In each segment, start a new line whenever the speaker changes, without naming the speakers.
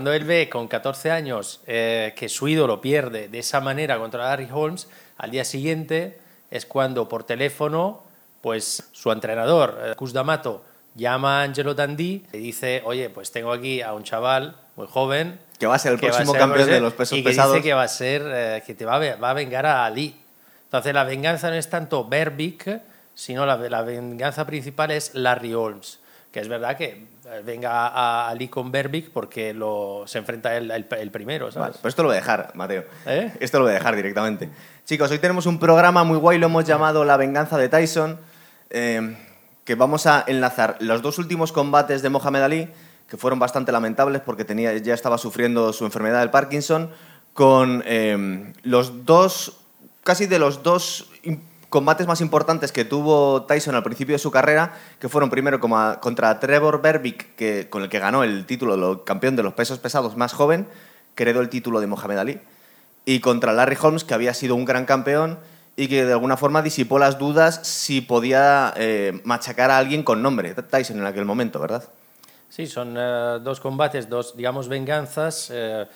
Cuando él ve con 14 años eh, que su ídolo pierde de esa manera contra Larry Holmes, al día siguiente es cuando por teléfono, pues su entrenador, eh, Cus D'Amato, llama a Angelo Dandí y dice, oye, pues tengo aquí a un chaval muy joven.
Que va a ser el próximo campeón de los pesos
y que
pesados.
Dice que va a ser, eh, que te va a, va a vengar a Ali. Entonces la venganza no es tanto Berbick, sino la, la venganza principal es Larry Holmes que es verdad que venga a Ali con Berbick porque lo, se enfrenta el, el, primero, ¿sabes?
pues esto lo voy a dejar, Mateo. ¿Eh? Esto lo voy a dejar directamente. Chicos, hoy tenemos un programa muy guay, lo hemos llamado La venganza de Tyson, eh, que vamos a enlazar los dos últimos combates de Mohamed Ali, que fueron bastante lamentables porque tenía, ya estaba sufriendo su enfermedad del Parkinson, con los dos, casi de los dos combates más importantes que tuvo Tyson al principio de su carrera, que fueron primero como contra Trevor Berbick, que, con el que ganó el título de campeón de los pesos pesados más joven, que heredó el título de Mohamed Ali, y contra Larry Holmes, que había sido un gran campeón y que de alguna forma disipó las dudas si podía eh, machacar a alguien con nombre, Tyson en aquel momento, ¿verdad?
Sí, son eh, dos combates, dos, digamos, venganzas. Eh,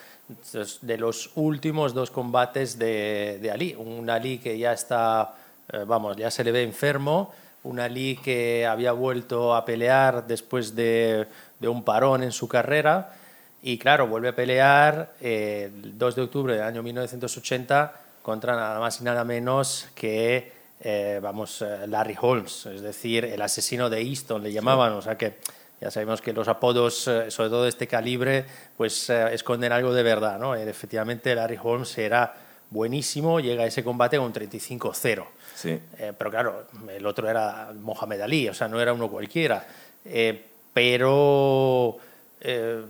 de los últimos dos combates de, de Ali. Un Ali que ya está eh, vamos, ya se le ve enfermo. Un Ali que había vuelto a pelear después de, un parón en su carrera. Y claro, vuelve a pelear eh, el 2 de octubre del año 1980 contra nada más y nada menos que eh, vamos, Larry Holmes, es decir, el asesino de Easton, le llamaban. O sea que ya sabemos que los apodos, sobre todo de este calibre, pues esconden algo de verdad. ¿no? Efectivamente, Larry Holmes era buenísimo, llega a ese combate con 35-0.
Sí.
Eh, pero claro, el otro era Mohamed Ali, o sea, no era uno cualquiera. Eh, pero eh,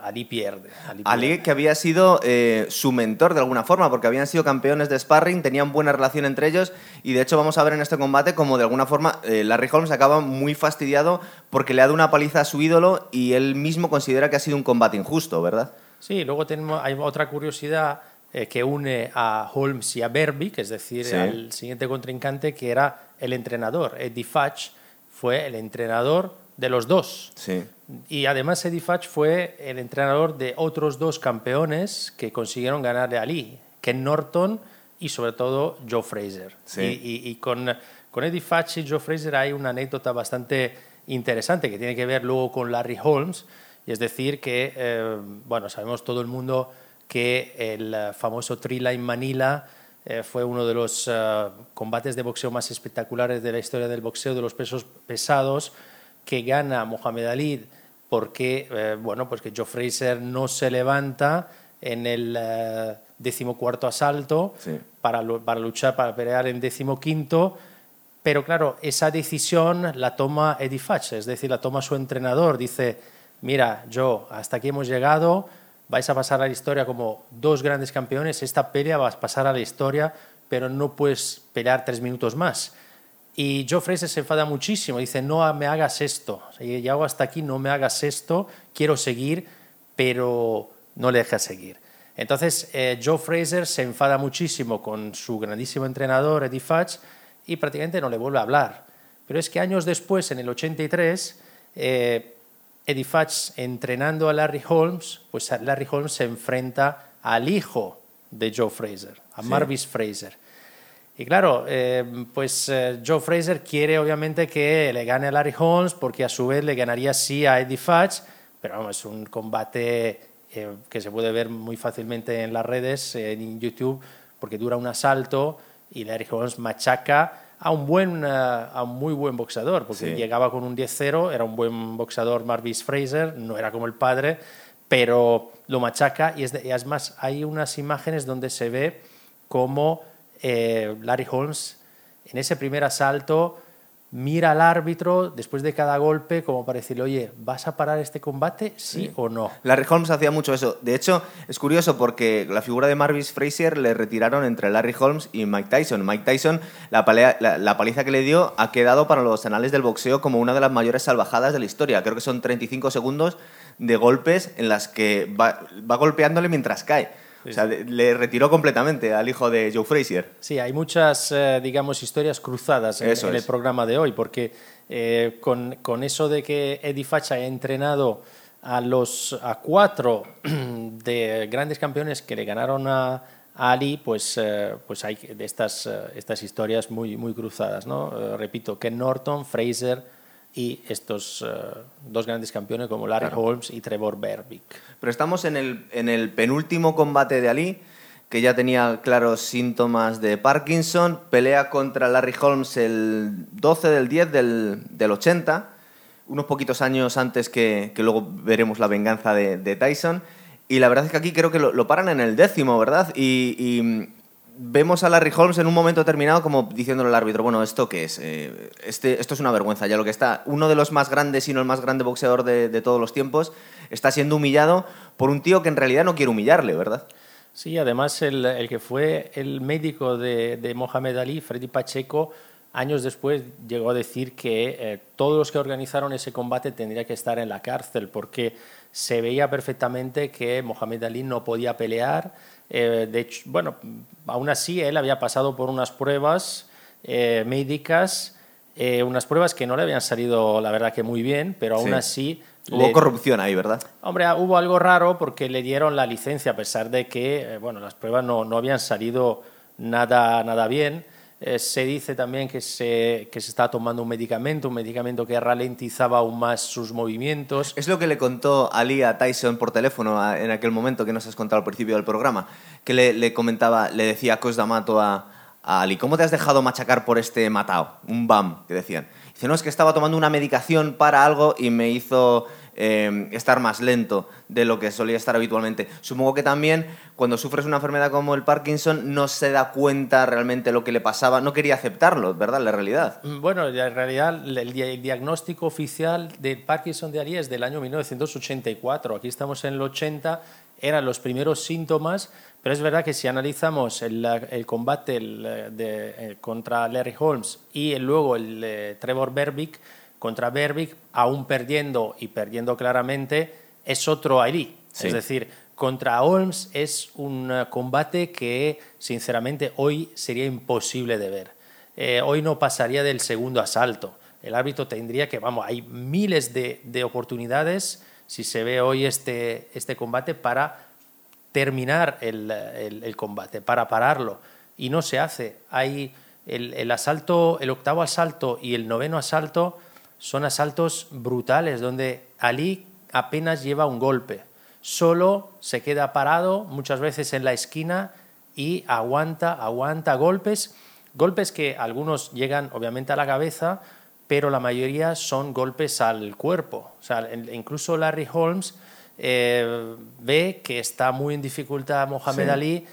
Ali pierde.
Ali, que había sido su mentor de alguna forma, porque habían sido campeones de sparring, tenían buena relación entre ellos, y de hecho vamos a ver en este combate como de alguna forma Larry Holmes acaba muy fastidiado porque le ha dado una paliza a su ídolo y él mismo considera que ha sido un combate injusto, ¿verdad?
Sí, luego tenemos, hay otra curiosidad eh, que une a Holmes y a Berbick, es decir, al siguiente contrincante, que era el entrenador. Eddie Fatch fue el entrenador de los dos. Y además Eddie Fatch fue el entrenador de otros dos campeones que consiguieron ganarle a Ali, Ken Norton y sobre todo Joe Fraser. Y, con, con Eddie Fatch y Joe Fraser hay una anécdota bastante interesante que tiene que ver luego con Larry Holmes. Y es decir, que, eh, bueno, sabemos todo el mundo que el eh, famoso Thriller Manila eh, fue uno de los eh, combates de boxeo más espectaculares de la historia del boxeo, de los pesos pesados, que gana Mohamed Ali porque, bueno, pues que Joe Fraser no se levanta en el decimocuarto asalto para, para, luchar, para pelear en decimoquinto. Pero claro, esa decisión la toma Eddie Fatch, es decir, la toma su entrenador. Dice, mira, Joe, hasta aquí hemos llegado, vais a pasar a la historia como dos grandes campeones, esta pelea va a pasar a la historia, pero no puedes pelear tres minutos más. Y Joe Fraser se enfada muchísimo, dice, no me hagas esto, hago hasta aquí, no me hagas esto, quiero seguir, pero no le dejas seguir. Entonces, eh, Joe Fraser se enfada muchísimo con su grandísimo entrenador, Eddie Fatch, y prácticamente no le vuelve a hablar. Pero es que años después, en el 83, eh, Eddie Fatch entrenando a Larry Holmes, pues Larry Holmes se enfrenta al hijo de Joe Fraser, a Marvis Fraser. Y claro, eh, pues eh, Joe Fraser quiere obviamente que le gane a Larry Holmes porque a su vez le ganaría sí a Eddie Fatch, pero vamos, es un combate eh, que se puede ver muy fácilmente en las redes, en YouTube, porque dura un asalto y Larry Holmes machaca a un, buen, a un muy buen boxeador, porque llegaba con un 10-0, era un buen boxeador Marvis Fraser, no era como el padre, pero lo machaca y es, es más, hay unas imágenes donde se ve cómo eh, Larry Holmes en ese primer asalto mira al árbitro después de cada golpe como para decirle, oye, ¿vas a parar este combate? ¿Sí, o no?
Larry Holmes hacía mucho eso. De hecho, es curioso porque la figura de Marvis Frazier le retiraron entre Larry Holmes y Mike Tyson. Mike Tyson, la, paliza que le dio ha quedado para los anales del boxeo como una de las mayores salvajadas de la historia. Creo que son 35 segundos de golpes en las que va golpeándole mientras cae. O sea, le retiró completamente al hijo de Joe Frazier.
Sí, hay muchas, eh, digamos, historias cruzadas en, el programa de hoy, porque eh, con, con, eso de que Eddie Facha ha entrenado a los a cuatro de grandes campeones que le ganaron a, Ali, pues, eh, pues hay de estas, estas historias muy, muy cruzadas. ¿no? Eh, repito, Ken Norton, Fraser y estos dos grandes campeones como Larry Holmes y Trevor Berbick.
Pero estamos en el, en el penúltimo combate de Ali, que ya tenía claros síntomas de Parkinson, pelea contra Larry Holmes el 12 del 10 del, del 80 unos poquitos años antes que, luego veremos la venganza de, Tyson. Y la verdad es que aquí creo que lo, paran en el décimo, ¿verdad? Y, mm, vemos a Larry Holmes en un momento determinado como diciéndole al árbitro, bueno, ¿esto qué es? Eh, este, esto es una vergüenza, ya lo que está. Uno de los más grandes, si no el más grande boxeador de, todos los tiempos, está siendo humillado por un tío que en realidad no quiere humillarle, ¿verdad?
Sí, además el, que fue el médico de, de Mohamed Ali, Freddy Pacheco, años después llegó a decir que eh, todos los que organizaron ese combate tendrían que estar en la cárcel porque se veía perfectamente que Mohamed Ali no podía pelear. Eh, de hecho, bueno, aún así él había pasado por unas pruebas eh, médicas, unas pruebas que no le habían salido, la verdad, que muy bien, pero aún así...
Hubo corrupción ahí, ¿verdad?
Hombre, hubo algo raro porque le dieron la licencia a pesar de que, bueno, las pruebas no, no habían salido nada, nada bien. Eh, se dice también que se, que se está tomando un medicamento, un medicamento que ralentizaba aún más sus movimientos.
Es lo que le contó Ali a Tyson por teléfono en aquel momento que nos has contado al principio del programa, que le, le comentaba, le decía Cos D'Amato a, a Ali, ¿cómo te has dejado machacar por este matao? Un BAM, que decían. Dice, no, es que estaba tomando una medicación para algo y me hizo Em, estar más lento de lo que solía estar habitualmente. Supongo que también cuando sufres una enfermedad como el Parkinson no se da cuenta realmente lo que le pasaba, no quería aceptarlo, ¿verdad? La realidad.
Mm, bueno, en realidad el, diagnóstico oficial de Parkinson de Ali es del año 1984, aquí estamos en el 80, eran los primeros síntomas, pero es verdad que si analizamos el, combate de, eh, contra Larry Holmes y luego el eh, Trevor Berbick, contra Berbick, aún perdiendo y perdiendo claramente, es otro Ali. Es decir, contra Holmes es un eh, combate que, sinceramente, hoy sería imposible de ver. Eh, hoy no pasaría del segundo asalto. El árbitro tendría que, vamos, hay miles de, oportunidades si se ve hoy este, este combate para terminar el, combate, para pararlo. Y no se hace. Hay el, el, asalto, el octavo asalto y el noveno asalto son asaltos brutales donde Ali apenas lleva un golpe, solo se queda parado muchas veces en la esquina y aguanta, aguanta golpes, golpes que algunos llegan obviamente a la cabeza, pero la mayoría son golpes al cuerpo. O sea, incluso Larry Holmes eh, ve que está muy en dificultad Mohamed Ali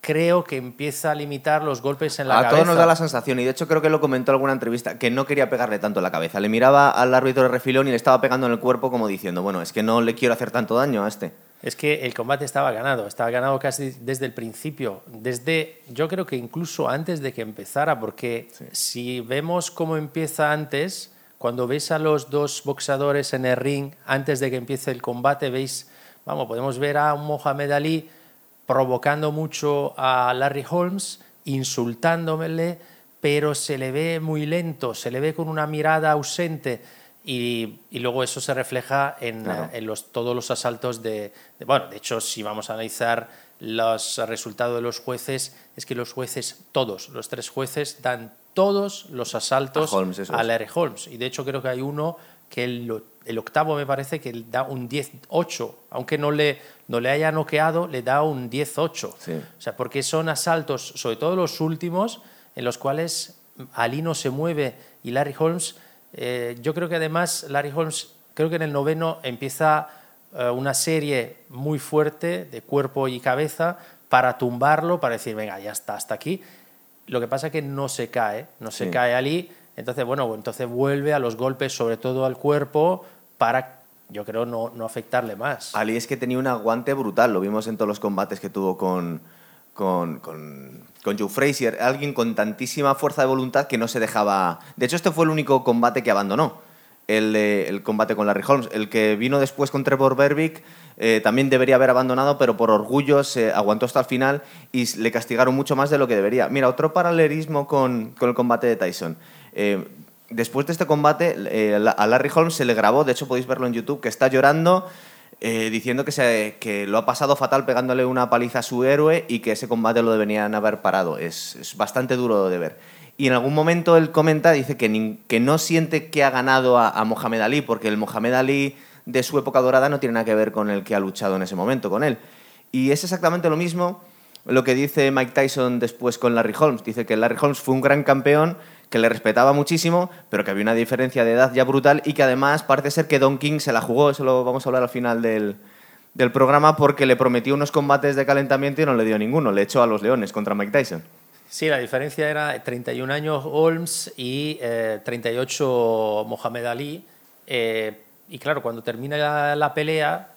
creo que empieza a limitar los golpes en la cabeza.
A todos nos da la sensación, y de hecho creo que lo comentó en alguna entrevista, que no quería pegarle tanto en la cabeza. Le miraba al árbitro de refilón y le estaba pegando en el cuerpo como diciendo, bueno, es que no le quiero hacer tanto daño a este.
Es que el combate estaba ganado, estaba ganado casi desde el principio, desde, yo creo que incluso antes de que empezara, porque si vemos cómo empieza antes, cuando veis a los dos boxeadores en el ring, antes de que empiece el combate, veis, vamos, podemos ver a un Mohamed Ali provocando mucho a Larry Holmes, insultándomele, pero se le ve muy lento, se le ve con una mirada ausente y, luego eso se refleja en, los, todos los asaltos de, Bueno, de hecho, si vamos a analizar los resultados de los jueces, es que los jueces, todos, los tres jueces, dan todos los asaltos a, a Larry Holmes. Y de hecho creo que hay uno que el, octavo me parece que da un 10-8, aunque no le, no le haya noqueado, le da un 10-8. O sea, porque son asaltos, sobre todo los últimos, en los cuales Ali no se mueve y Larry Holmes, eh, yo creo que además Larry Holmes, creo que en el noveno empieza eh, una serie muy fuerte de cuerpo y cabeza para tumbarlo, para decir, venga, ya está, hasta aquí. Lo que pasa es que no se cae, no se cae Ali entonces, bueno, entonces vuelve a los golpes, sobre todo al cuerpo, para, yo creo, no, no afectarle más.
Ali es que tenía un aguante brutal, lo vimos en todos los combates que tuvo con, con, con, con, Joe Frazier, alguien con tantísima fuerza de voluntad que no se dejaba... De hecho, este fue el único combate que abandonó, el, el combate con Larry Holmes. El que vino después con Trevor Berbick eh, también debería haber abandonado, pero por orgullo se aguantó hasta el final y le castigaron mucho más de lo que debería. Mira, otro paralelismo con, con el combate de Tyson. Eh, después de este combate, eh, a Larry Holmes se le grabó, de hecho podéis verlo en YouTube, que está llorando. Eh, diciendo que, se, que lo ha pasado fatal pegándole una paliza a su héroe y que ese combate lo deberían haber parado. Es, es bastante duro de ver. Y en algún momento él comenta, dice que, que no siente que ha ganado a, a Mohamed Ali, porque el Mohamed Ali de su época dorada no tiene nada que ver con el que ha luchado en ese momento con él. Y es exactamente lo mismo lo que dice Mike Tyson después con Larry Holmes. Dice que Larry Holmes fue un gran campeón, que le respetaba muchísimo, pero que había una diferencia de edad ya brutal y que además parece ser que Don King se la jugó, eso lo vamos a hablar al final del, programa, porque le prometió unos combates de calentamiento y no le dio ninguno, le echó a los Leones contra Mike Tyson.
Sí, la diferencia era 31 años Holmes y 38 eh, Mohamed Ali. Eh, y claro, cuando termina la, pelea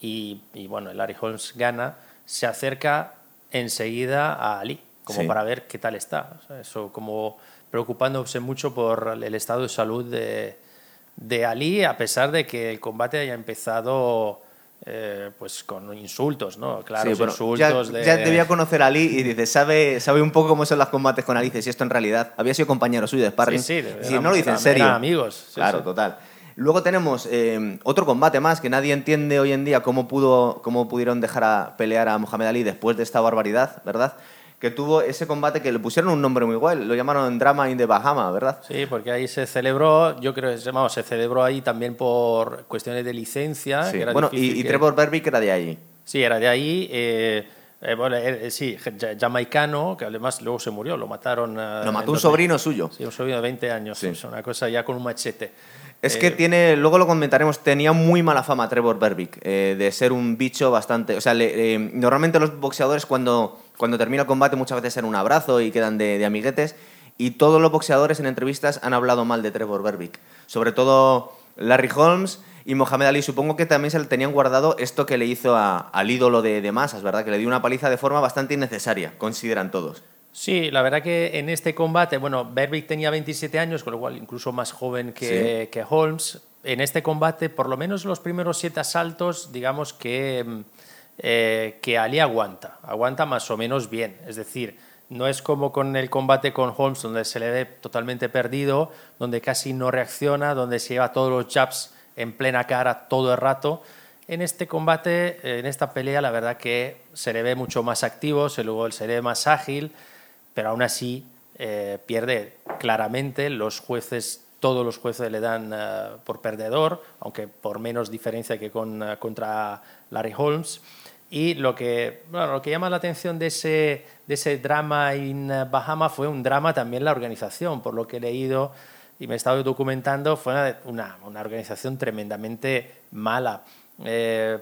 y, y, bueno, Larry Holmes gana, se acerca enseguida a Ali, como para ver qué tal está. eso como preocupándose mucho por el estado de salud de, de Ali, a pesar de que el combate haya empezado eh, pues con insultos, ¿no? Claro, insultos
ya,
de...
ya, debía conocer a Ali y dice, sabe, sabe un poco cómo son los combates con Ali, si esto en realidad había sido compañero suyo de sparring.
Sí,
sí, no lo dice en serio.
amigos.
claro, total. Luego tenemos eh, otro combate más que nadie entiende hoy en día cómo, pudo, cómo pudieron dejar a pelear a Mohamed Ali después de esta barbaridad, ¿verdad? Que tuvo ese combate que le pusieron un nombre muy guay, lo llamaron Drama in the Bahama, ¿verdad?
Sí, porque ahí se celebró, yo creo que vamos, se celebró ahí también por cuestiones de licencia.
bueno, y, Trevor Berbick era de allí.
Sí, era de ahí. Eh, eh, bueno, sí, jamaicano, que además luego se murió, lo mataron.
lo mató un sobrino suyo.
Sí, un sobrino de 20 años, es una cosa ya con un machete.
Es que eh, tiene, luego lo comentaremos, tenía muy mala fama Trevor Berbick, eh, de ser un bicho bastante... O sea, eh, normalmente los boxeadores cuando, cuando termina el combate muchas veces en un abrazo y quedan de, amiguetes, y todos los boxeadores en entrevistas han hablado mal de Trevor Berbick. Sobre todo Larry Holmes y Mohamed Ali. Supongo que también se le tenían guardado esto que le hizo al ídolo de, de masas, ¿verdad? Que le dio una paliza de forma bastante innecesaria, consideran todos.
Sí, la verdad que en este combate, bueno, Berbick tenía 27 años, con lo cual incluso más joven que, que Holmes. En este combate, por lo menos los primeros siete asaltos, digamos que, mm, eh, que Ali aguanta, aguanta más o menos bien. Es decir, no es como con el combate con Holmes, donde se le ve totalmente perdido, donde casi no reacciona, donde se lleva todos los jabs en plena cara todo el rato. En este combate, en esta pelea, la verdad que se le ve mucho más activo, se, le ve más ágil pero aún así eh, pierde claramente. Los jueces, todos los jueces le dan eh, por perdedor, aunque por menos diferencia que con, eh, contra Larry Holmes. Y lo que, bueno, lo que llama la atención de ese, de ese drama en Bahama fue un drama también la organización, por lo que he leído y me he estado documentando, fue una, una, organización tremendamente mala.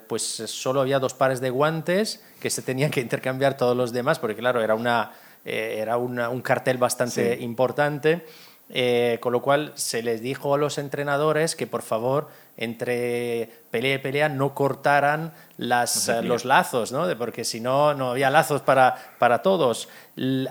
pues solo había dos pares de guantes que se tenían que intercambiar todos los demás, porque claro, era una, eh, era un cartel bastante importante. Eh, con lo cual se les dijo a los entrenadores que por favor entre pelea y pelea no cortaran las, los lazos, ¿no? porque si no, no había lazos para, para todos.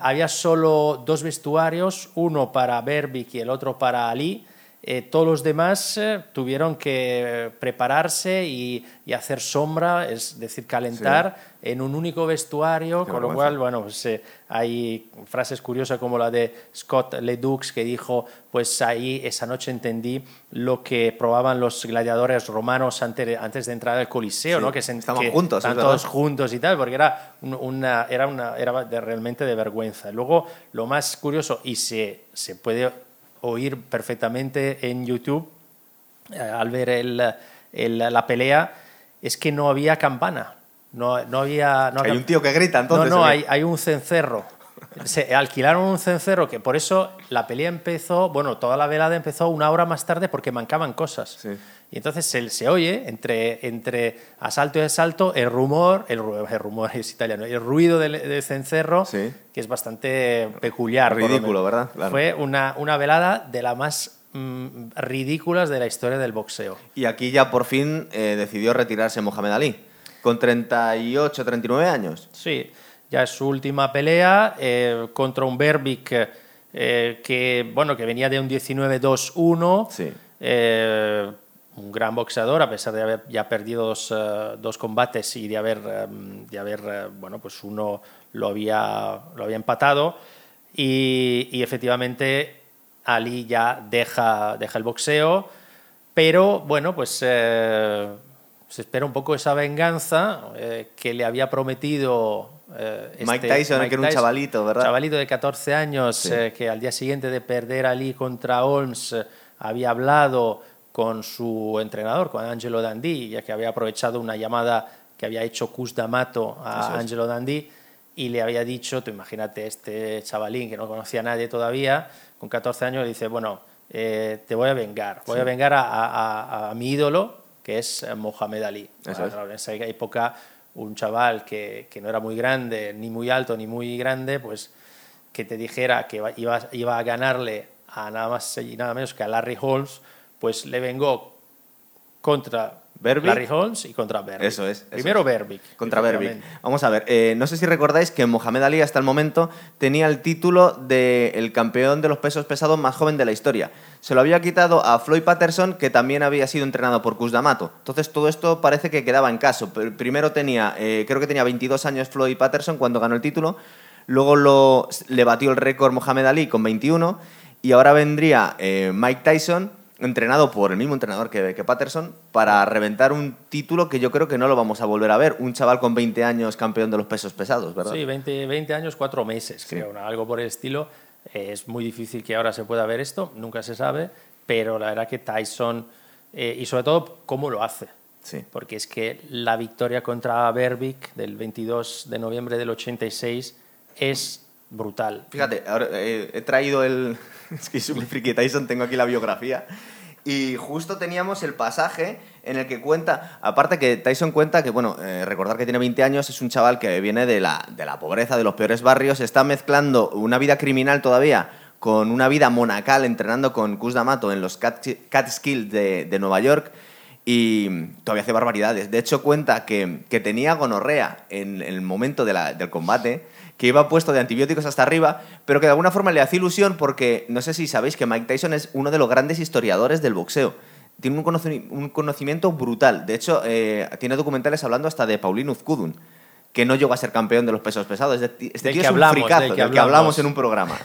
había solo dos vestuarios, uno para Berbick y el otro para Ali, eh, todos los demás eh, tuvieron que prepararse y, hacer sombra, es decir, calentar en un único vestuario, con lo cual, bueno, pues, eh, hay frases curiosas como la de Scott Ledoux que dijo, pues ahí esa noche entendí lo que probaban los gladiadores romanos antes, antes de entrar al Coliseo, ¿no?
Que, se, estaban juntos,
todos juntos y tal, porque era, una, era, una, era realmente de vergüenza. Luego, lo más curioso, y se, se puede oír perfectamente en YouTube eh, al ver el, la pelea es que no había campana. No, no había.
hay un tío que grita entonces.
No, no, hay, hay, un cencerro. Se alquilaron un cencerro que por eso la pelea empezó, bueno, toda la velada empezó una hora más tarde porque mancaban cosas. Sí. Y entonces se, se, oye entre, entre asalto y asalto el rumor, el, el rumor es italiano, el ruido del, cencerro, que es bastante peculiar.
Ridículo, ¿verdad?
Fue una, una velada de las más mm, ridículas de la historia del boxeo.
Y aquí ya por fin eh, decidió retirarse Mohamed Ali, con 38, 39 años.
Sí, ya es su última pelea eh, contra un Berbick eh, que, bueno, que venía de un 19-2-1. Sí un gran boxeador, a pesar de haber ya perdido dos, eh, dos combates y de haber, em, de haber eh, bueno, pues uno lo había, lo había empatado. Y, y, efectivamente Ali ya deja, deja el boxeo, pero bueno, pues eh, se espera un poco esa venganza eh, que le había prometido
este Mike Tyson, que era un chavalito, ¿verdad?
Chavalito de 14 años que al día siguiente de perder a Ali contra Holmes había hablado con su entrenador, con Angelo Dandì, ya que había aprovechado una llamada que había hecho Cus D'Amato a Angelo Dandì y le había dicho, tú imagínate, este chavalín que no conocía a nadie todavía, con 14 años, le dice, bueno, eh, te voy a vengar, voy a vengar a, mi ídolo, que es Mohamed Ali. En esa época, un chaval que, que, no era muy grande, ni muy alto, ni muy grande, pues que te dijera que iba, iba a ganarle a nada más y nada menos que a Larry Holmes, pues le vengó contra Larry Holmes y contra Berbick.
Eso es.
Primero Berbick.
Contra Berbick. Vamos a ver, eh, no sé si recordáis que Mohamed Ali hasta el momento tenía el título del campeón de los pesos pesados más joven de la historia. Se lo había quitado a Floyd Patterson, que también había sido entrenado por Cus D'Amato. Entonces todo esto parece que quedaba en caso. Primero tenía, eh, creo que tenía 22 años Floyd Patterson cuando ganó el título. Luego lo, le batió el récord Mohamed Ali con 21. Y ahora vendría eh, Mike Tyson entrenado por el mismo entrenador que, que, Patterson, para reventar un título que yo creo que no lo vamos a volver a ver. Un chaval con 20 años campeón de los pesos pesados, ¿verdad?
Sí, 20, 20 años, 4 meses, creo, algo por el estilo. es muy difícil que ahora se pueda ver esto, nunca se sabe, pero la verdad que Tyson, eh, y sobre todo cómo lo hace.
Sí.
Porque es que la victoria contra Berbick del 22 de noviembre del 86 es brutal.
Fíjate, ahora, eh, he traído el, es que soy muy friki Tyson, tengo aquí la biografía. Y justo teníamos el pasaje en el que cuenta, aparte que Tyson cuenta que, bueno, eh, recordar que tiene 20 años, es un chaval que viene de la, de la pobreza, de los peores barrios, está mezclando una vida criminal todavía con una vida monacal entrenando con Cus D'Amato en los Catskills de, de Nueva York y todavía hace barbaridades. De hecho, cuenta que, que tenía gonorrea en, el momento de del combate que iba puesto de antibióticos hasta arriba, pero que de alguna forma le hace ilusión porque no sé si sabéis que Mike Tyson es uno de los grandes historiadores del boxeo. Tiene un, conocimiento brutal. De hecho, eh, tiene documentales hablando hasta de Pauline Uzkudun que no llegó a ser campeón de los pesos pesados. Este tío es un fricazo, del que, hablamos en un programa.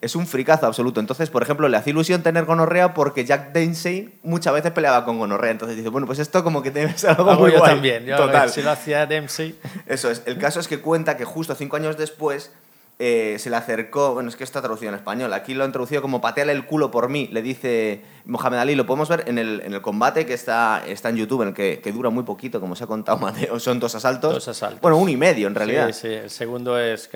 es un fricazo absoluto. Entonces, por ejemplo, le hace ilusión tener gonorrea porque Jack Dempsey muchas veces peleaba con gonorrea. Entonces dice, bueno, pues esto como que debe ser algo muy
yo
guay.
también. Total. si lo hacía Dempsey.
Eso es. El caso es que cuenta que justo cinco años después eh, se le acercó, bueno, es que está traducido en español, aquí lo han traducido como pateale el culo por mí, le dice Mohamed Ali, lo podemos ver en el, en el combate que está, está en YouTube, en el que, que, dura muy poquito, como se ha contado Mateo, son dos asaltos.
Dos asaltos.
Bueno, uno y medio en realidad.
Sí, sí, el segundo es,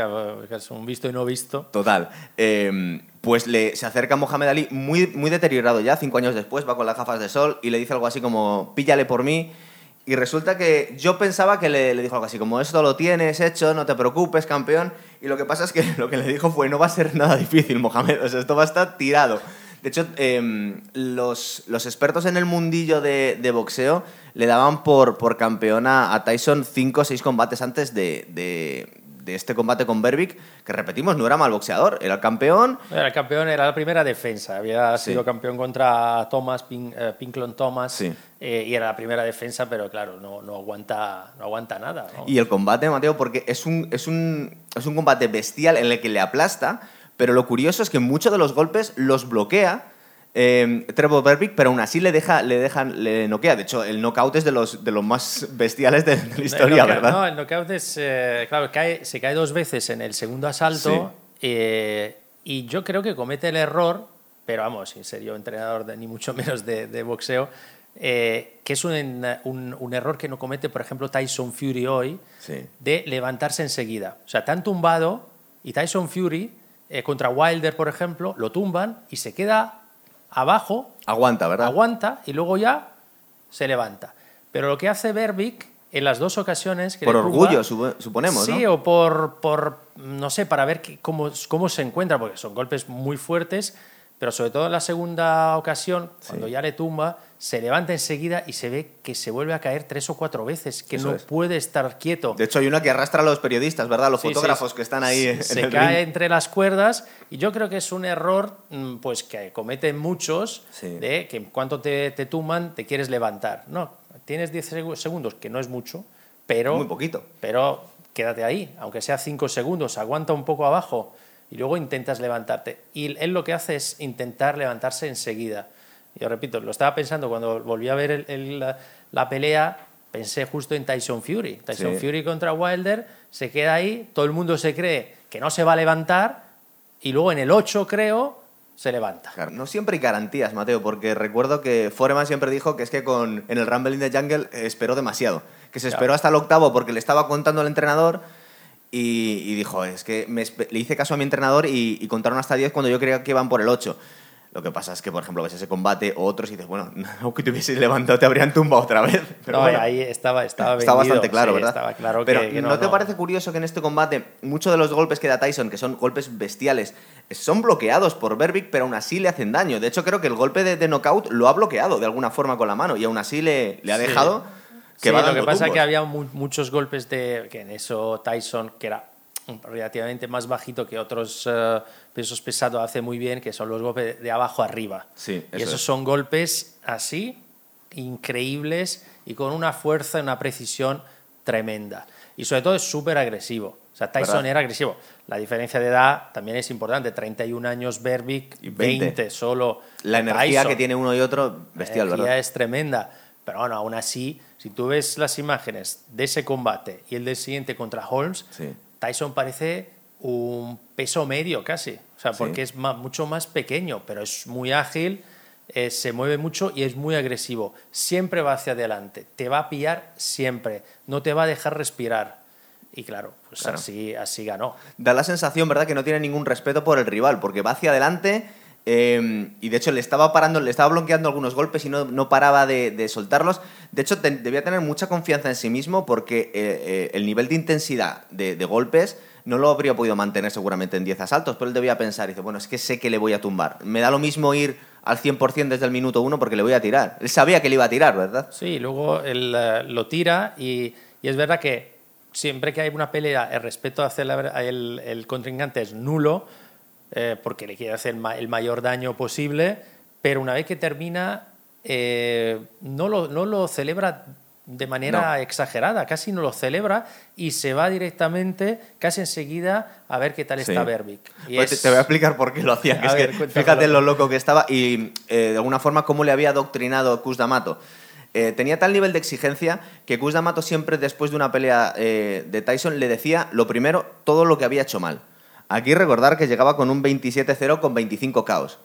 es un visto y no visto.
Total. Eh, pues le, se acerca Mohamed Ali muy, muy deteriorado ya, cinco años después, va con las gafas de sol y le dice algo así como, píllale por mí. Y resulta que yo pensaba que le, le, dijo algo así, como esto lo tienes hecho, no te preocupes, campeón. Y lo que pasa es que lo que le dijo fue, no va a ser nada difícil, Mohamed, o sea, esto va a estar tirado. De hecho, em, los, los, expertos en el mundillo de, de boxeo le daban por, por campeón a, Tyson cinco o seis combates antes de, de este combate con Berbick, que repetimos, no era mal boxeador, era el campeón.
Era el campeón, era la primera defensa. Había sido campeón contra Thomas, eh, Pinklon Thomas, eh, y era la primera defensa, pero claro, no, no aguanta, no aguanta nada.
Y el combate, Mateo, porque es un, es, un, es un combate bestial en el que le aplasta, pero lo curioso es que muchos de los golpes los bloquea eh, Trevor Berbick, pero aún así le deja, le dejan, le noquea. De hecho, el knockout es de los, de los más bestiales de, la historia, ¿verdad?
No, el knockout es, eh, claro, cae, se cae dos veces en el segundo asalto eh, y yo creo que comete el error, pero vamos, sin ser yo entrenador de, ni mucho menos de, de boxeo, eh, que es un, un, un, error que no comete, por ejemplo, Tyson Fury hoy, de levantarse enseguida. O sea, tan tumbado y Tyson Fury contra Wilder, por ejemplo, lo tumban y se queda abajo.
Aguanta, ¿verdad?
Aguanta y luego ya se levanta. Pero lo que hace Berbick en las dos ocasiones...
Que por orgullo, suponemos,
sí, o por, por, no sé, para ver cómo, cómo se encuentra, porque son golpes muy fuertes, pero sobre todo en la segunda ocasión, cuando ya le tumba, se levanta enseguida y se ve que se vuelve a caer tres o cuatro veces, que no puede estar quieto.
De hecho, hay una que arrastra a los periodistas, ¿verdad? Los fotógrafos que están ahí.
Se, cae entre las cuerdas y yo creo que es un error mm, pues que cometen muchos de que en cuanto te, te tumban te quieres levantar. No, tienes 10 segundos, que no es mucho, pero...
Muy poquito.
Pero quédate ahí, aunque sea 5 segundos, aguanta un poco abajo y luego intentas levantarte. Y él lo que hace es intentar levantarse enseguida. Yo repito, lo estaba pensando cuando volví a ver la, pelea, pensé justo en Tyson Fury. Tyson Fury contra Wilder, se queda ahí, todo el mundo se cree que no se va a levantar y luego en el 8 creo se levanta.
no siempre hay garantías, Mateo, porque recuerdo que Foreman siempre dijo que es que con, en el Rumble in the Jungle esperó demasiado, que se esperó hasta el octavo porque le estaba contando al entrenador y, dijo, es que le hice caso a mi entrenador y, y contaron hasta 10 cuando yo creía que iban por el 8. Lo que pasa es que, por ejemplo, ves ese combate o otros y dices, bueno, aunque te hubieses levantado te habrían tumbado otra vez.
Pero no, ahí estaba, estaba,
estaba bastante claro, ¿verdad?
Estaba claro
Pero
que,
no, te parece curioso que en este combate muchos de los golpes que da Tyson, que son golpes bestiales, son bloqueados por Berbick, pero aún así le hacen daño? De hecho, creo que el golpe de, de knockout lo ha bloqueado de alguna forma con la mano y aún así le, le ha dejado... Que
sí, lo que pasa es que había muchos golpes de que en eso Tyson, que era relativamente más bajito que otros eh, pesos pesados hace muy bien, que son los golpes de abajo arriba.
Sí,
y esos son golpes así, increíbles y con una fuerza y una precisión tremenda. Y sobre todo es súper agresivo. O sea, Tyson era agresivo. La diferencia de edad también es importante. 31 años Berbic, y 20. solo.
La energía que tiene uno y otro, bestial,
la
energía
es tremenda. Pero bueno, aún así, si tú ves las imágenes de ese combate y el del siguiente contra Holmes, Tyson parece un peso medio casi, o sea, porque es mucho más pequeño, pero es muy ágil, eh, se mueve mucho y es muy agresivo. Siempre va hacia adelante, te va a pillar siempre, no te va a dejar respirar. Y claro, pues Así, así ganó.
Da la sensación, ¿verdad?, que no tiene ningún respeto por el rival, porque va hacia adelante Em, y de hecho le estaba parando, le estaba bloqueando algunos golpes y no, no paraba de, soltarlos. De hecho, debía tener mucha confianza en sí mismo porque eh, eh, el nivel de intensidad de, golpes no lo habría podido mantener seguramente en 10 asaltos, pero él debía pensar, dice, bueno, es que sé que le voy a tumbar. Me da lo mismo ir al 100% desde el minuto uno porque le voy a tirar. Él sabía que le iba a tirar, ¿verdad?
Sí, luego él eh, lo tira y, y, es verdad que siempre que hay una pelea, el respeto hacia el, el contrincante es nulo eh, porque le quiere hacer el mayor daño posible, pero una vez que termina eh, no, lo, no, lo, celebra de manera exagerada, casi no lo celebra y se va directamente, casi enseguida, a ver qué tal está Berbic.
Pues te, voy a explicar por qué lo hacía. fíjate lo loco que estaba y eh, de alguna forma cómo le había adoctrinado Cus D'Amato. tenía tal nivel de exigencia que Cus D'Amato siempre después de una pelea de Tyson le decía lo primero, todo lo que había hecho mal. Aquí recordar que llegaba con un 27-0 con 25 caos.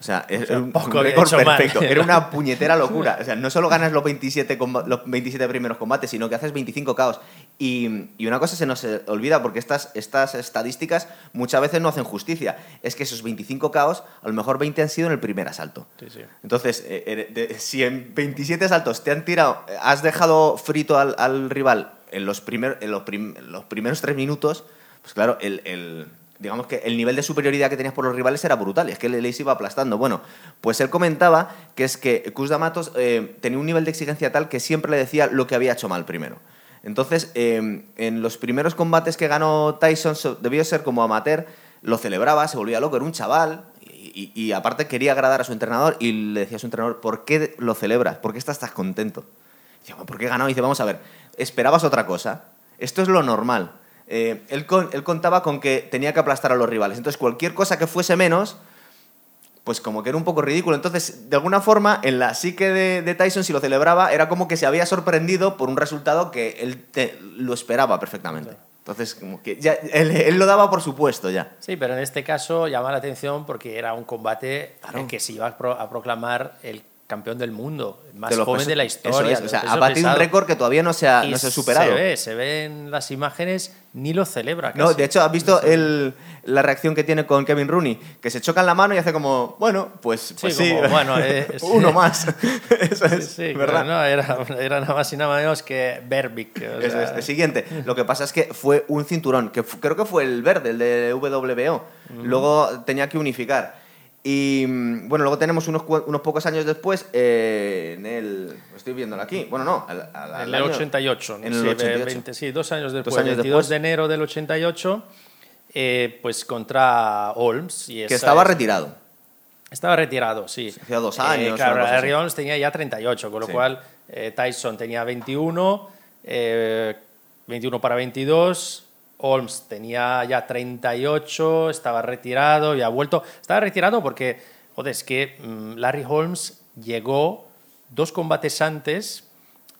O sea, es un, récord perfecto. Era una puñetera locura. O sea, no solo ganas los 27, los 27 primeros combates, sino que haces 25 caos. Y, una cosa se nos olvida, porque estas, estas estadísticas muchas veces no hacen justicia. Es que esos 25 caos, a lo mejor 20 han sido en el primer asalto. Entonces, eh, si en 27 asaltos te han tirado, has dejado frito al, rival en los, primer, en los, los primeros tres minutos, pues claro, el digamos que el nivel de superioridad que tenías por los rivales era brutal y es que les iba aplastando. Bueno, pues él comentaba que es que Kuz D'Amatos eh, tenía un nivel de exigencia tal que siempre le decía lo que había hecho mal primero. Entonces, eh, en los primeros combates que ganó Tyson, debió ser como amateur, lo celebraba, se volvía loco, era un chaval y, aparte quería agradar a su entrenador y le decía a su entrenador, ¿por qué lo celebras? ¿Por qué estás contento? Dice, ¿por qué ganó? Y dice, vamos a ver, esperabas otra cosa. Esto es lo normal. Eh, él, contaba con que tenía que aplastar a los rivales. Entonces, cualquier cosa que fuese menos, pues como que era un poco ridículo. Entonces, de alguna forma, en la psique de, Tyson, si lo celebraba, era como que se había sorprendido por un resultado que él lo esperaba perfectamente. Entonces, como que ya, él, lo daba por supuesto ya.
Sí, pero en este caso llama la atención porque era un combate en que se iba a proclamar el campeón del mundo, más joven de la historia.
O sea, ha batido un récord que todavía no se ha, no se ha superado.
Se ve, se ve en las imágenes, ni lo celebra.
No, de hecho, ¿has visto el, la reacción que tiene con Kevin Rooney? Que se chocan la mano y hace como, bueno, pues, pues sí,
bueno,
uno más. Eso es, ¿verdad?
No, era, era, nada más y nada menos que Berbic.
Eso es. El siguiente, lo que pasa es que fue un cinturón, que creo que fue el verde, el de WBO. Luego tenía que unificar. Y mm, bueno, luego tenemos unos, unos pocos años después, eh, en el. Estoy viéndolo aquí. Bueno, no.
en el 88. En el 88. sí, dos años después. Dos 22 de enero del 88, eh, pues contra Holmes. Y
que estaba retirado.
Estaba retirado, sí.
Hacía dos eh, años.
claro, Harry Holmes tenía ya 38, con lo cual Tyson tenía 21, 21 para 22 Holmes tenía ya 38, estaba retirado y ha vuelto. Estaba retirado porque, joder, es que mm, Larry Holmes llegó dos combates antes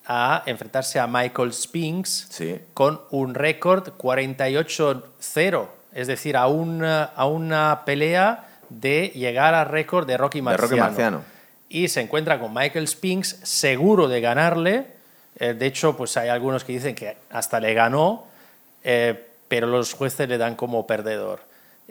a enfrentarse a Michael Spinks con un récord 48-0, es decir, a una, a una pelea de llegar al récord de Rocky Marciano. Y se encuentra con Michael Spinks seguro de ganarle. Eh, de hecho, pues hay algunos que dicen que hasta le ganó, eh, pero los jueces le dan como perdedor.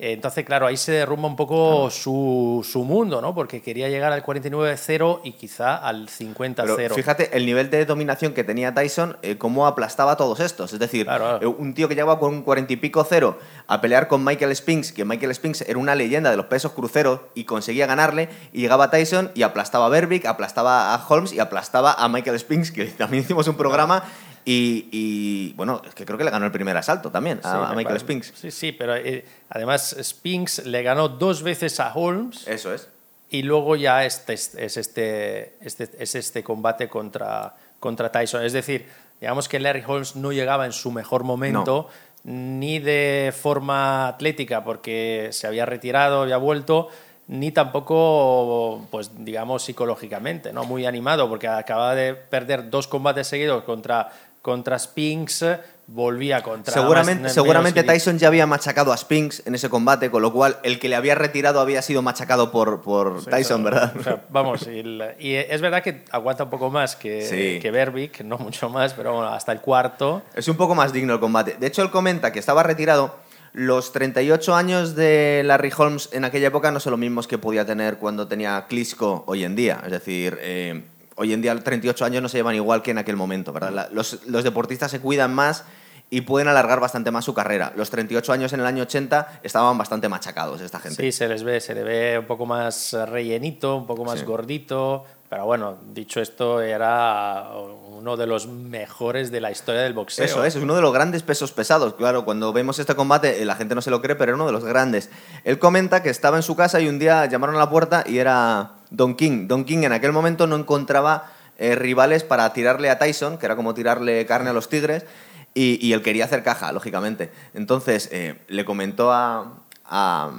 Entonces, claro, ahí se derrumba un poco su, su, mundo, ¿no? Porque quería llegar al 49-0 y quizá al 50-0.
Fíjate el nivel de dominación que tenía Tyson, eh, cómo aplastaba a todos estos. Es decir, eh, un tío que llegaba con un 40 y pico cero a pelear con Michael Spinks, que Michael Spinks era una leyenda de los pesos cruceros y conseguía ganarle, y llegaba Tyson y aplastaba a Berbick, aplastaba a Holmes y aplastaba a Michael Spinks, que también hicimos un programa y, bueno, es que creo que le ganó el primer asalto también a, Michael Spinks.
Sí, sí, pero eh, además Spinks le ganó dos veces a Holmes.
Eso es.
Y luego ya este, es, este, este, es este combate contra, contra Tyson. Es decir, digamos que Larry Holmes no llegaba en su mejor momento. ni de forma atlética porque se había retirado, había vuelto, ni tampoco, pues digamos, psicológicamente, ¿no? Muy animado porque acababa de perder dos combates seguidos contra contra Spinks, volvía contra...
Seguramente, seguramente Tyson ya había machacado a Spinks en ese combate, con lo cual el que le había retirado había sido machacado por, por Tyson, ¿verdad?
vamos, y, es verdad que aguanta un poco más que, que Berbick, no mucho más, pero bueno, hasta el cuarto.
Es un poco más digno el combate. De hecho, él comenta que estaba retirado. Los 38 años de Larry Holmes en aquella época no son los mismos que podía tener cuando tenía Klitschko hoy en día. Es decir, eh, hoy en día los 38 años no se llevan igual que en aquel momento, ¿verdad? Los, deportistas se cuidan más y pueden alargar bastante más su carrera. Los 38 años en el año 80 estaban bastante machacados esta gente.
Sí, se les ve, se le ve un poco más rellenito, un poco más gordito, pero bueno, dicho esto, era uno de los mejores de la historia del boxeo.
Eso es, es uno de los grandes pesos pesados. Claro, cuando vemos este combate, eh, la gente no se lo cree, pero era uno de los grandes. Él comenta que estaba en su casa y un día llamaron a la puerta y era Don King. Don King en aquel momento no encontraba eh, rivales para tirarle a Tyson, que era como tirarle carne a los tigres, y, él quería hacer caja, lógicamente. Entonces eh, le comentó a, a,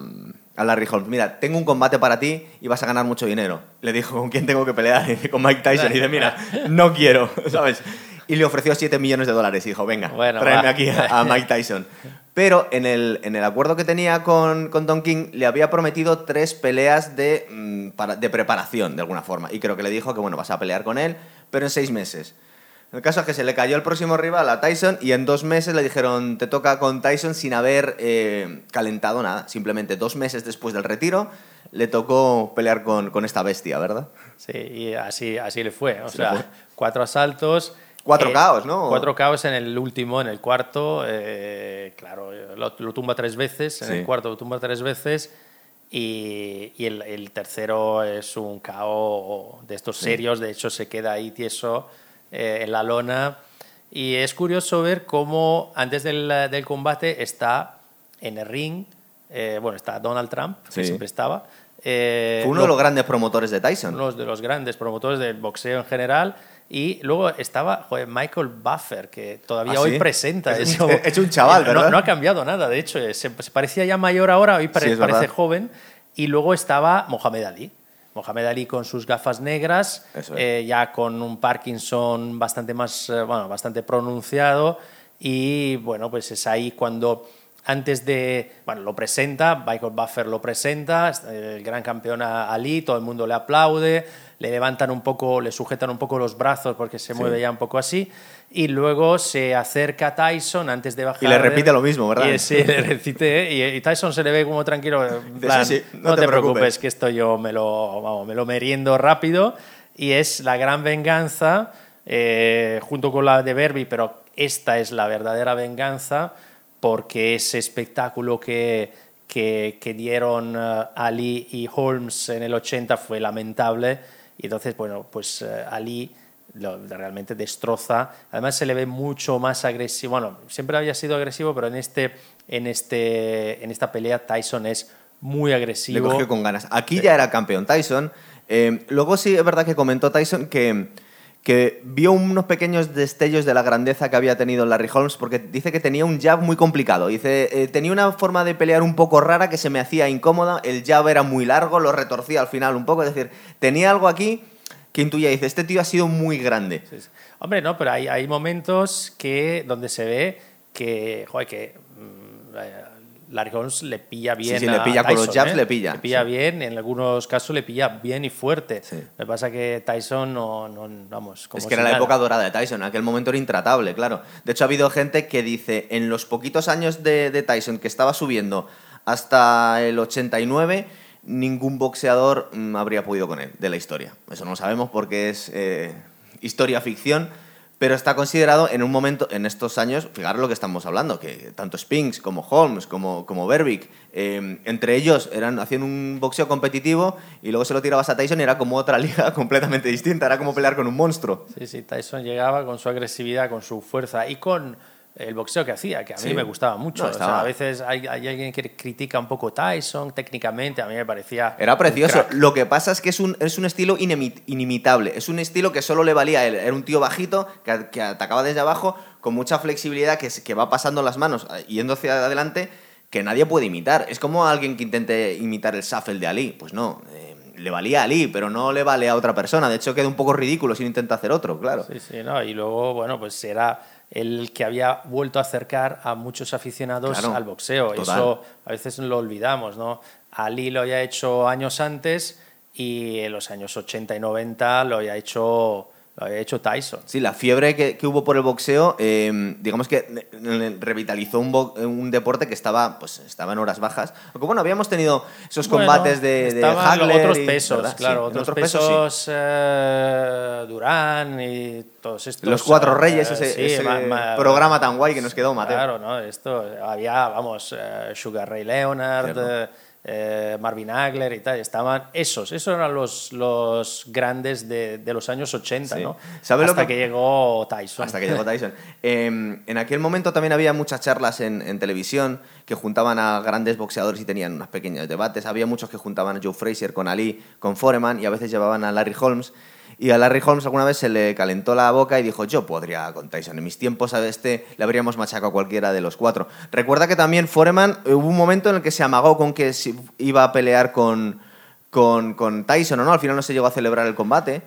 Larry Holmes, mira, tengo un combate para ti y vas a ganar mucho dinero. Le dijo, ¿con quién tengo que pelear? con Mike Tyson. Y dice, mira, no quiero, ¿sabes? Y le ofreció 7 millones de dólares y dijo, venga, tráeme aquí a Mike Tyson. Pero en el, en el acuerdo que tenía con, con, Don King le había prometido tres peleas de, mm, de preparación, de alguna forma. Y creo que le dijo que, bueno, vas a pelear con él, pero en seis meses. El caso es que se le cayó el próximo rival a Tyson y en dos meses le dijeron te toca con Tyson sin haber eh, calentado nada. Simplemente dos meses después del retiro le tocó pelear con, con esta bestia, ¿verdad?
Sí, y así, así le fue. O sea, cuatro asaltos
Cuatro caos, ¿no?
Cuatro caos en el último, en el cuarto. Eh, claro, lo, tumba tres veces, en el cuarto lo tumba tres veces. Y, el, tercero es un caos de estos serios, de hecho se queda ahí tieso eh, en la lona. Y es curioso ver cómo antes del, combate está en el ring, eh, bueno, está Donald Trump, que siempre estaba.
Fue uno de los grandes promotores de Tyson.
Uno de los grandes promotores del boxeo en general y luego estaba Michael Buffer, que todavía ¿Ah, hoy presenta
es eso. Es un chaval, ¿verdad?
No, ha cambiado nada, de hecho, se, parecía ya mayor ahora, hoy parece joven. Y luego estaba Mohamed Ali. Mohamed Ali con sus gafas negras, eh, ya con un Parkinson bastante más, eh, bueno, bastante pronunciado. Y bueno, pues es ahí cuando antes de, bueno, lo presenta, Michael Buffer lo presenta, el gran campeón Ali, todo el mundo le aplaude, le levantan un poco, le sujetan un poco los brazos porque se mueve ya un poco así, y luego se acerca a Tyson antes de bajar.
Y le repite lo mismo, ¿verdad?
Y, sí, le repite, y, Tyson se le ve como tranquilo, no, te, preocupes. que esto yo me lo, vamos, me lo meriendo rápido, y es la gran venganza, eh, junto con la de Berby, pero esta es la verdadera venganza, porque ese espectáculo que, que, dieron uh, Ali y Holmes en el 80 fue lamentable y entonces, bueno, pues uh, Ali lo, realmente destroza. Además se le ve mucho más agresivo. Bueno, siempre había sido agresivo, pero en, este, en, este, en esta pelea Tyson es muy agresivo.
Le cogió con ganas. Aquí ya era campeón Tyson. Eh, luego sí es verdad que comentó Tyson que que vio unos pequeños destellos de la grandeza que había tenido Larry Holmes, porque dice que tenía un jab muy complicado. Dice, eh, tenía una forma de pelear un poco rara que se me hacía incómoda, el jab era muy largo, lo retorcía al final un poco, es decir, tenía algo aquí que intuía, dice, este tío ha sido muy grande.
Hombre, no, pero hay, hay momentos que donde se ve que, joder, que mm, Larry Holmes le pilla bien.
Sí, sí le pilla con los jabs,
¿eh?
le pilla.
Le pilla bien, en algunos casos le pilla bien y fuerte. Me pasa que Tyson no, no vamos.
Como es que era la época dorada de Tyson, en aquel momento era intratable, claro. De hecho, ha habido gente que dice, en los poquitos años de, de Tyson que estaba subiendo hasta el 89, ningún boxeador mm, habría podido con él, de la historia. Eso no lo sabemos porque es eh, historia ficción pero está considerado en un momento, en estos años, fijaros lo que estamos hablando, que tanto Spinks como Holmes, como, como Berbick, eh, entre ellos eran, hacían un boxeo competitivo y luego se lo tirabas a Tyson y era como otra liga completamente distinta, era como pelear con un monstruo.
Sí, sí, Tyson llegaba con su agresividad, con su fuerza y con el boxeo que hacía, que a mí me gustaba mucho. a veces hay, alguien que critica un poco Tyson técnicamente, a mí me parecía...
Era precioso. Lo que pasa es que es un, es un estilo inimitable, es un estilo que solo le valía a él. Era un tío bajito que, atacaba desde abajo con mucha flexibilidad que, que va pasando las manos eh, yendo hacia adelante que nadie puede imitar. Es como alguien que intente imitar el shuffle de Ali. Pues no, eh, le valía a Ali, pero no le vale a otra persona. De hecho, queda un poco ridículo si intenta hacer otro, claro.
Sí, sí, no. Y luego, bueno, pues era el que había vuelto a acercar a muchos aficionados al boxeo. Eso a veces lo olvidamos, ¿no? Ali lo había hecho años antes y en los años 80 y 90 lo había hecho lo había hecho Tyson.
Sí, la fiebre que, hubo por el boxeo, em, digamos que revitalizó un, un, deporte que estaba, pues, estaba en horas bajas. Porque bueno, habíamos tenido esos combates de, de
otros pesos, claro, otros, pesos, eh, Durán y todos estos.
Los Cuatro eh, Reyes, ese, programa tan guay que nos quedó, Mateo.
Claro, ¿no? Esto, había, vamos, eh, Sugar Ray Leonard... Eh, Marvin Agler y tal, estaban esos, esos eran los, los grandes de, de los años 80, ¿no? hasta lo que... que... llegó Tyson.
Hasta que llegó Tyson. Em, en aquel momento también había muchas charlas en, en, televisión que juntaban a grandes boxeadores y tenían unos pequeños debates. Había muchos que juntaban a Joe Frazier con Ali, con Foreman y a veces llevaban a Larry Holmes. Y a Larry Holmes alguna vez se le calentó la boca y dijo, yo podría con Tyson. En mis tiempos a este le habríamos machacado a cualquiera de los cuatro. Recuerda que también Foreman hubo un momento en el que se amagó con que iba a pelear con, con, con, Tyson, ¿o no? Al final no se llegó a celebrar el combate.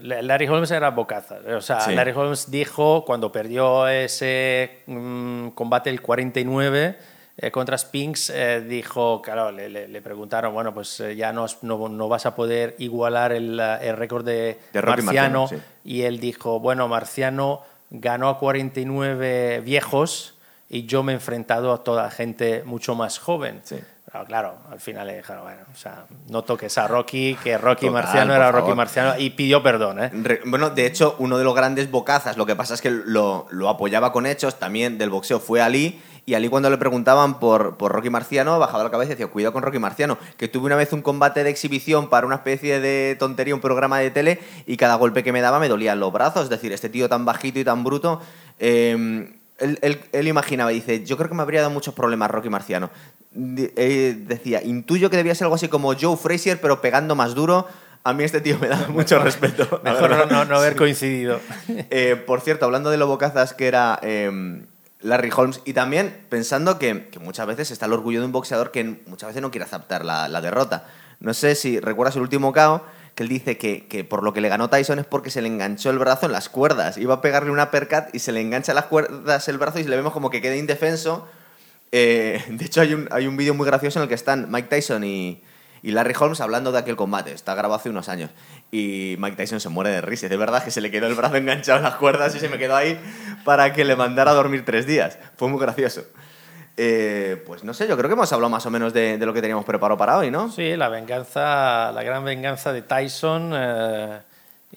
Larry Holmes era bocaza. O sea, Larry Holmes dijo, cuando perdió ese mm, combate el 49 eh, contra Spinks eh, dijo, claro, le, preguntaron, bueno, pues eh, ya no, no, vas a poder igualar el, récord de, Marciano. Y él dijo, bueno, Marciano ganó a 49 viejos y yo me he enfrentado a toda gente mucho más joven. Claro, al final le dijeron, bueno, o sea, no toques a Rocky, que Rocky Marciano era Rocky Marciano, y pidió perdón. ¿eh?
bueno, de hecho, uno de los grandes bocazas, lo que pasa es que lo, lo apoyaba con hechos, también del boxeo fue Ali, y Ali cuando le preguntaban por, por Rocky Marciano, bajaba la cabeza y decía, cuidado con Rocky Marciano, que tuve una vez un combate de exhibición para una especie de tontería, un programa de tele, y cada golpe que me daba me dolían los brazos. Es decir, este tío tan bajito y tan bruto... Em, él, imaginaba, dice, yo creo que me habría dado muchos problemas Rocky Marciano. Eh, decía, intuyo que debía ser algo así como Joe Frazier, pero pegando más duro. A mí este tío me da mucho respeto.
Mejor no, haber coincidido.
Eh, por cierto, hablando de lo bocazas que era em, Larry Holmes. Y también pensando que, muchas veces está el orgullo de un boxeador que muchas veces no quiere aceptar la, derrota. No sé si recuerdas el último KO, que él dice que, por lo que le ganó Tyson es porque se le enganchó el brazo en las cuerdas. Iba a pegarle una percat y se le engancha las cuerdas el brazo y se le vemos como que queda indefenso. Eh, de hecho, hay un, hay un vídeo muy gracioso en el que están Mike Tyson y, y Larry Holmes hablando de aquel combate. Está grabado hace unos años. Y Mike Tyson se muere de risa. De verdad que se le quedó el brazo enganchado en las cuerdas y se me quedó ahí para que le mandara a dormir tres días. Fue muy gracioso. Eh, pues no sé, yo creo que hemos hablado más o menos de, lo que teníamos preparado para hoy, ¿no?
Sí, la venganza, la gran venganza de Tyson eh,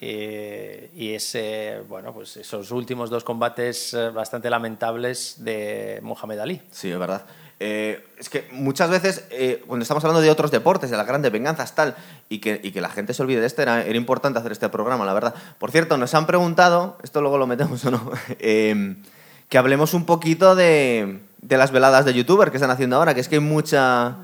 y ese, bueno, pues esos últimos dos combates eh, bastante lamentables de Muhammad Ali.
Sí, es verdad. Eh, es que muchas veces, eh, cuando estamos hablando de otros deportes, de las grandes venganzas, tal, y que, y que la gente se olvide de este, era, importante hacer este programa, la verdad. Por cierto, nos han preguntado, esto luego lo metemos o no, em, que hablemos un poquito de, de, las veladas de youtuber que están haciendo ahora, que es que hay mucha...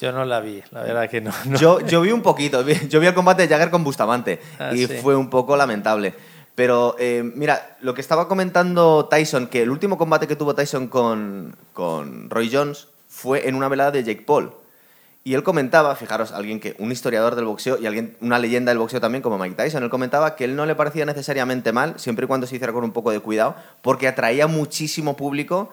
Yo no la vi, la verdad que no.
Yo, yo vi un poquito, yo vi el combate de Jagger con Bustamante ah, y fue un poco lamentable. Pero eh, mira, lo que estaba comentando Tyson, que el último combate que tuvo Tyson con, con Roy Jones fue en una velada de Jake Paul. Y él comentaba, fijaros, alguien que, un historiador del boxeo y alguien, una leyenda del boxeo también, como Mike Tyson, él comentaba que él no le parecía necesariamente mal, siempre y cuando se hiciera con un poco de cuidado, porque atraía muchísimo público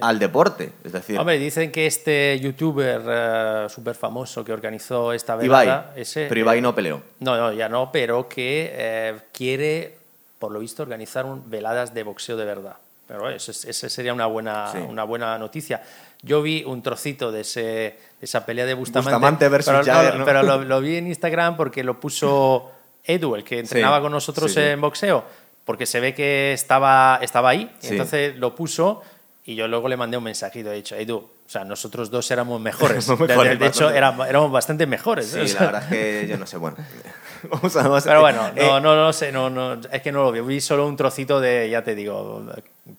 al deporte. Es decir,
Hombre, dicen que este youtuber eh, súper famoso que organizó esta velada...
Ibai,
ese,
pero Ibai
eh,
no peleó.
No, no, ya no, pero que eh, quiere, por lo visto, organizar un, veladas de boxeo de verdad. Pero esa sería una buena,
Sí.
una buena noticia. Yo vi un trocito de, ese, de esa pelea de Bustamante,
Bustamante versus
pero,
¿no?
pero lo, lo vi en Instagram porque lo puso Edu, el que entrenaba con nosotros
sí,
en boxeo, porque se ve que estaba, estaba ahí, entonces lo puso y yo luego le mandé un mensajito, he dicho, Edu, o sea, nosotros dos éramos mejores. De- de,
mejores,
de hecho, éramos bastante mejores.
Sí,
o sea.
la verdad es que yo no sé, bueno. Vamos a, vamos
Pero bueno,
eh,
no, no, no sé, no, no, es que no lo vi. Vi solo un trocito de, ya te digo,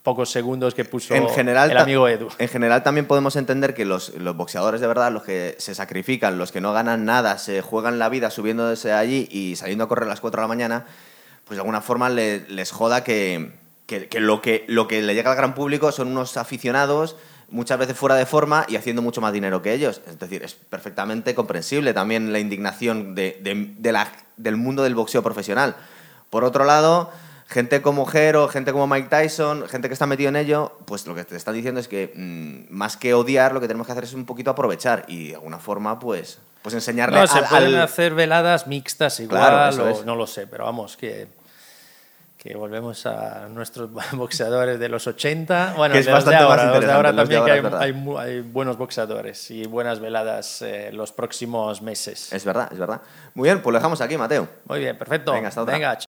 pocos segundos que puso
en general,
el amigo Edu.
En general también podemos entender que los, los boxeadores de verdad, los que se sacrifican, los que no ganan nada, se juegan la vida subiéndose allí y saliendo a correr a las 4 de la mañana, pues de alguna forma le- les joda que, que- que lo que lo que le llega al gran público son unos aficionados muchas veces fuera de forma y haciendo mucho más dinero que ellos. Es decir, es perfectamente comprensible también la indignación de, de- de la- del mundo del boxeo profesional. Por otro lado, gente como Jero, gente como Mike Tyson, gente que está metido en ello, pues lo que te están diciendo es que mm, más que odiar, lo que tenemos que hacer es un poquito aprovechar y de alguna forma, pues, pues enseñarle
No, se
al-
pueden
al-
hacer veladas mixtas igual,
Claro,
o
es.
no lo sé, pero vamos, que, que volvemos a nuestros boxeadores de los 80. Bueno,
Que es
de los de
bastante más
los de ahora
de
también,
ahora,
que hay buenos boxeadores y buenas veladas eh, los próximos meses.
Es verdad, es verdad. Muy bien, pues lo dejamos aquí, Mateo.
Muy bien, perfecto.
Venga, hasta otra.
Venga,